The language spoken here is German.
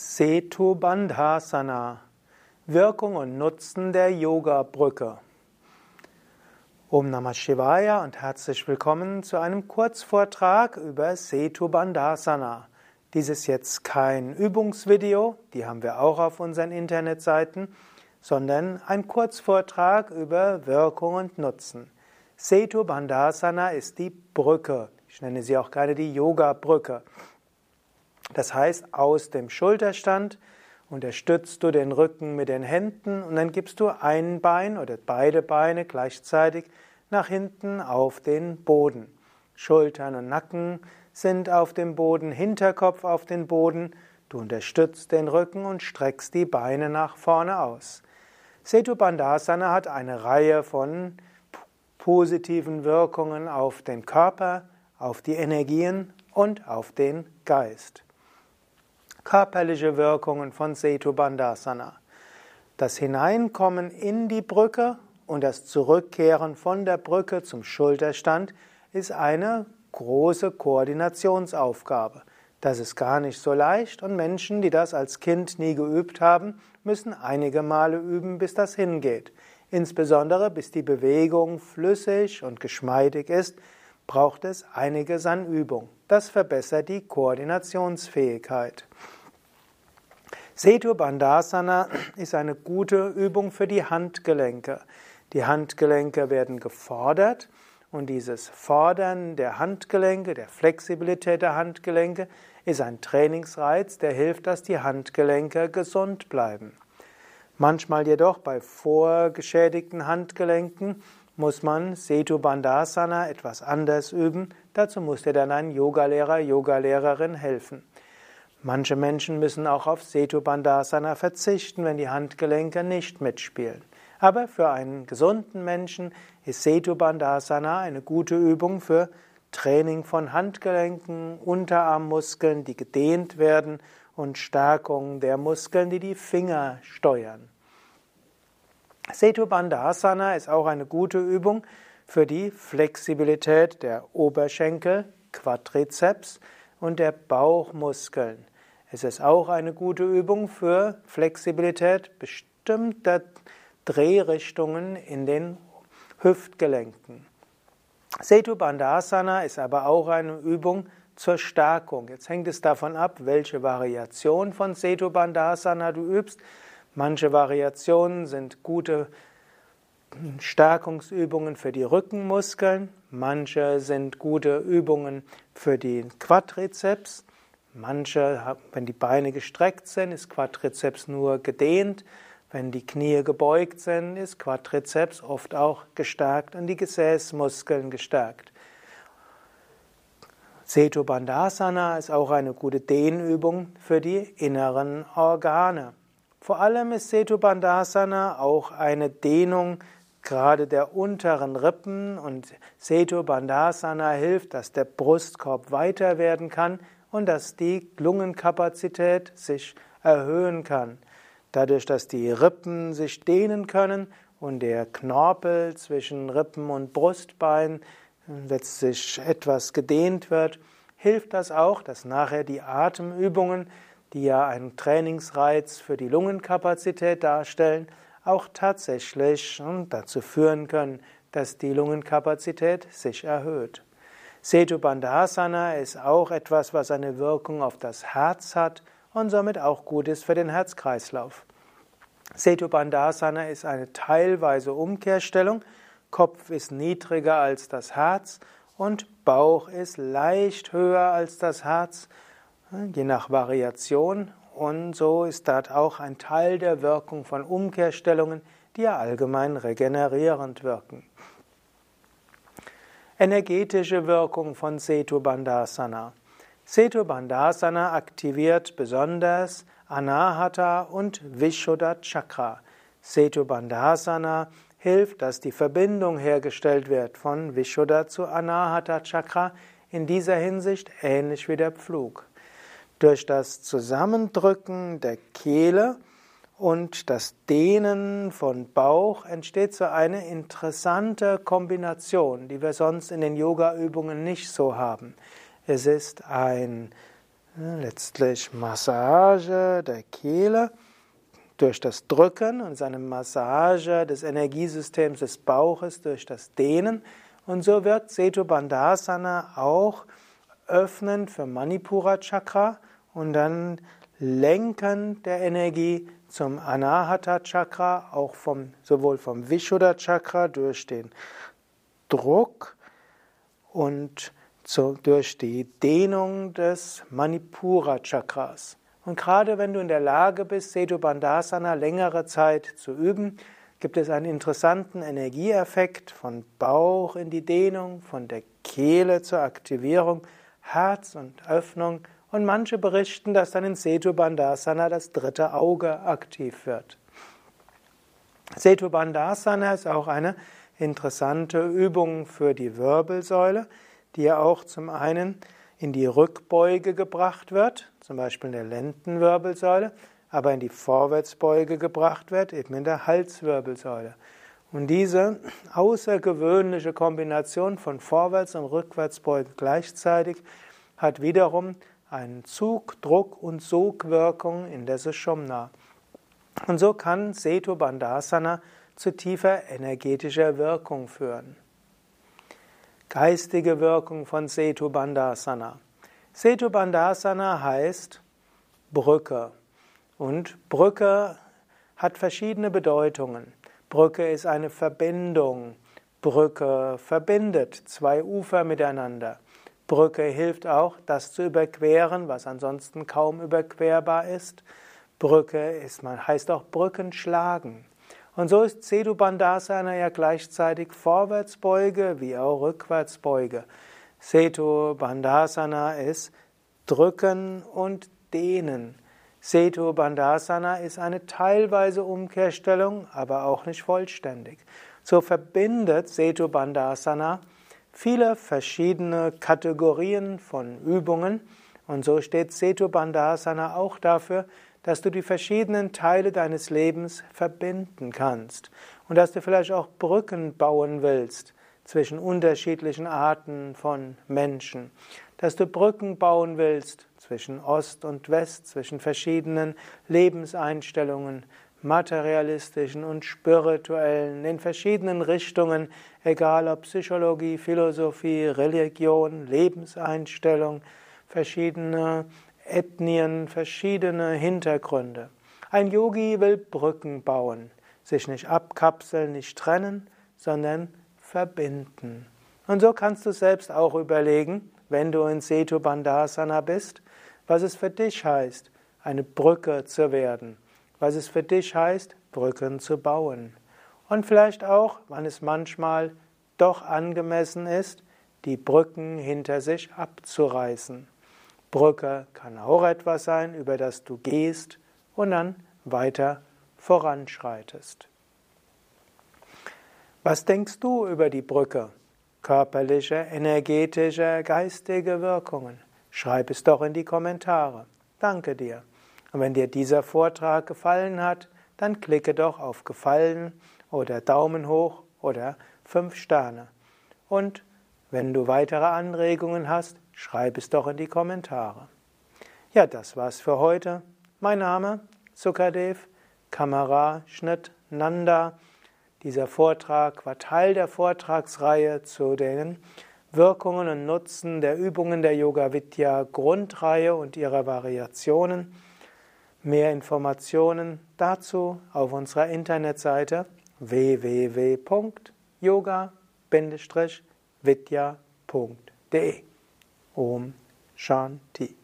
Setu Bandhasana Wirkung und Nutzen der Yoga-Brücke. Om Namah Shivaya und herzlich willkommen zu einem Kurzvortrag über Setu Bandhasana. Dies ist jetzt kein Übungsvideo, die haben wir auch auf unseren Internetseiten, sondern ein Kurzvortrag über Wirkung und Nutzen. Setu Bandhasana ist die Brücke. Ich nenne sie auch gerne die Yoga-Brücke. Das heißt, aus dem Schulterstand unterstützt du den Rücken mit den Händen und dann gibst du ein Bein oder beide Beine gleichzeitig nach hinten auf den Boden. Schultern und Nacken sind auf dem Boden, Hinterkopf auf den Boden. Du unterstützt den Rücken und streckst die Beine nach vorne aus. Setu Bandhasana hat eine Reihe von positiven Wirkungen auf den Körper, auf die Energien und auf den Geist körperliche Wirkungen von Setu Bandhasana. Das Hineinkommen in die Brücke und das Zurückkehren von der Brücke zum Schulterstand ist eine große Koordinationsaufgabe. Das ist gar nicht so leicht und Menschen, die das als Kind nie geübt haben, müssen einige Male üben, bis das hingeht. Insbesondere bis die Bewegung flüssig und geschmeidig ist, braucht es einiges an Übung. Das verbessert die Koordinationsfähigkeit. Setu Bandhasana ist eine gute Übung für die Handgelenke. Die Handgelenke werden gefordert und dieses Fordern der Handgelenke, der Flexibilität der Handgelenke, ist ein Trainingsreiz, der hilft, dass die Handgelenke gesund bleiben. Manchmal jedoch bei vorgeschädigten Handgelenken muss man Setu Bandhasana etwas anders üben. Dazu muss dir dann ein Yogalehrer, Yogalehrerin helfen. Manche Menschen müssen auch auf Setu Bandhasana verzichten, wenn die Handgelenke nicht mitspielen. Aber für einen gesunden Menschen ist Setu Bandhasana eine gute Übung für Training von Handgelenken, Unterarmmuskeln, die gedehnt werden und Stärkung der Muskeln, die die Finger steuern. Setu Bandhasana ist auch eine gute Übung für die Flexibilität der Oberschenkel, Quadrizeps und der Bauchmuskeln. Es ist auch eine gute Übung für Flexibilität bestimmter Drehrichtungen in den Hüftgelenken. Setu Bandhasana ist aber auch eine Übung zur Stärkung. Jetzt hängt es davon ab, welche Variation von Setu Bandhasana du übst. Manche Variationen sind gute Stärkungsübungen für die Rückenmuskeln, manche sind gute Übungen für den Quadrizeps. Manche, wenn die Beine gestreckt sind, ist Quadrizeps nur gedehnt. Wenn die Knie gebeugt sind, ist Quadrizeps oft auch gestärkt und die Gesäßmuskeln gestärkt. Setu Bandhasana ist auch eine gute Dehnübung für die inneren Organe. Vor allem ist Setu Bandhasana auch eine Dehnung gerade der unteren Rippen und Setu Bandhasana hilft, dass der Brustkorb weiter werden kann und dass die Lungenkapazität sich erhöhen kann. Dadurch, dass die Rippen sich dehnen können und der Knorpel zwischen Rippen und Brustbein letztlich etwas gedehnt wird, hilft das auch, dass nachher die Atemübungen, die ja einen Trainingsreiz für die Lungenkapazität darstellen, auch tatsächlich dazu führen können, dass die Lungenkapazität sich erhöht. Setu Bandhasana ist auch etwas, was eine Wirkung auf das Herz hat und somit auch gut ist für den Herzkreislauf. Setu Bandhasana ist eine teilweise Umkehrstellung. Kopf ist niedriger als das Herz und Bauch ist leicht höher als das Herz, je nach Variation. Und so ist dort auch ein Teil der Wirkung von Umkehrstellungen, die ja allgemein regenerierend wirken. Energetische Wirkung von Setu Bandhasana. Setu Bandhasana aktiviert besonders Anahata und Vishuddha Chakra. Setu Bandhasana hilft, dass die Verbindung hergestellt wird von Vishuddha zu Anahata Chakra, in dieser Hinsicht ähnlich wie der Pflug. Durch das Zusammendrücken der Kehle und das Dehnen von Bauch entsteht so eine interessante Kombination, die wir sonst in den Yoga-Übungen nicht so haben. Es ist ein letztlich Massage der Kehle durch das Drücken und seine Massage des Energiesystems des Bauches durch das Dehnen. Und so wirkt Setu Bandhasana auch öffnend für Manipura Chakra und dann Lenken der Energie zum Anahata Chakra, auch vom, sowohl vom Vishuddha Chakra durch den Druck und zu, durch die Dehnung des Manipura Chakras. Und gerade wenn du in der Lage bist, Setu Bandhasana längere Zeit zu üben, gibt es einen interessanten Energieeffekt von Bauch in die Dehnung, von der Kehle zur Aktivierung, Herz und Öffnung. Und manche berichten, dass dann in Setu Bandhasana das dritte Auge aktiv wird. Setu Bandhasana ist auch eine interessante Übung für die Wirbelsäule, die ja auch zum einen in die Rückbeuge gebracht wird, zum Beispiel in der Lendenwirbelsäule, aber in die Vorwärtsbeuge gebracht wird, eben in der Halswirbelsäule. Und diese außergewöhnliche Kombination von Vorwärts- und Rückwärtsbeuge gleichzeitig hat wiederum einen Zug, Druck und Sogwirkung in der Sushumna. Und so kann Setu Bandhasana zu tiefer energetischer Wirkung führen. Geistige Wirkung von Setu Bandhasana. Setu Bandhasana heißt Brücke. Und Brücke hat verschiedene Bedeutungen. Brücke ist eine Verbindung. Brücke verbindet zwei Ufer miteinander. Brücke hilft auch, das zu überqueren, was ansonsten kaum überquerbar ist. Brücke ist, man heißt auch Brücken schlagen. Und so ist Sedu Bandhasana ja gleichzeitig Vorwärtsbeuge wie auch Rückwärtsbeuge. Setu Bandhasana ist Drücken und Dehnen. Setu Bandhasana ist eine teilweise Umkehrstellung, aber auch nicht vollständig. So verbindet Setu Bandhasana viele verschiedene Kategorien von Übungen. Und so steht Setu Bandhasana auch dafür, dass du die verschiedenen Teile deines Lebens verbinden kannst. Und dass du vielleicht auch Brücken bauen willst zwischen unterschiedlichen Arten von Menschen, dass du Brücken bauen willst zwischen Ost und West, zwischen verschiedenen Lebenseinstellungen, materialistischen und spirituellen, in verschiedenen Richtungen, egal ob Psychologie, Philosophie, Religion, Lebenseinstellung, verschiedene Ethnien, verschiedene Hintergründe. Ein Yogi will Brücken bauen, sich nicht abkapseln, nicht trennen, sondern verbinden. Und so kannst du selbst auch überlegen, wenn du in Setu Bandhasana bist, was es für dich heißt, eine Brücke zu werden, was es für dich heißt, Brücken zu bauen. Und vielleicht auch, wann es manchmal doch angemessen ist, die Brücken hinter sich abzureißen. Brücke kann auch etwas sein, über das du gehst und dann weiter voranschreitest. Was denkst du über die Brücke? körperliche, energetische, geistige Wirkungen? Schreib es doch in die Kommentare. Danke dir. Und wenn dir dieser Vortrag gefallen hat, dann klicke doch auf Gefallen oder Daumen hoch oder fünf Sterne. Und wenn du weitere Anregungen hast, schreib es doch in die Kommentare. Ja, das war's für heute. Mein Name Sukadev, Kamera Schnitt Nanda. Dieser Vortrag war Teil der Vortragsreihe zu den Wirkungen und Nutzen der Übungen der Yoga Vidya Grundreihe und ihrer Variationen. Mehr Informationen dazu auf unserer Internetseite www.yoga-vidya.de. Om Shanti.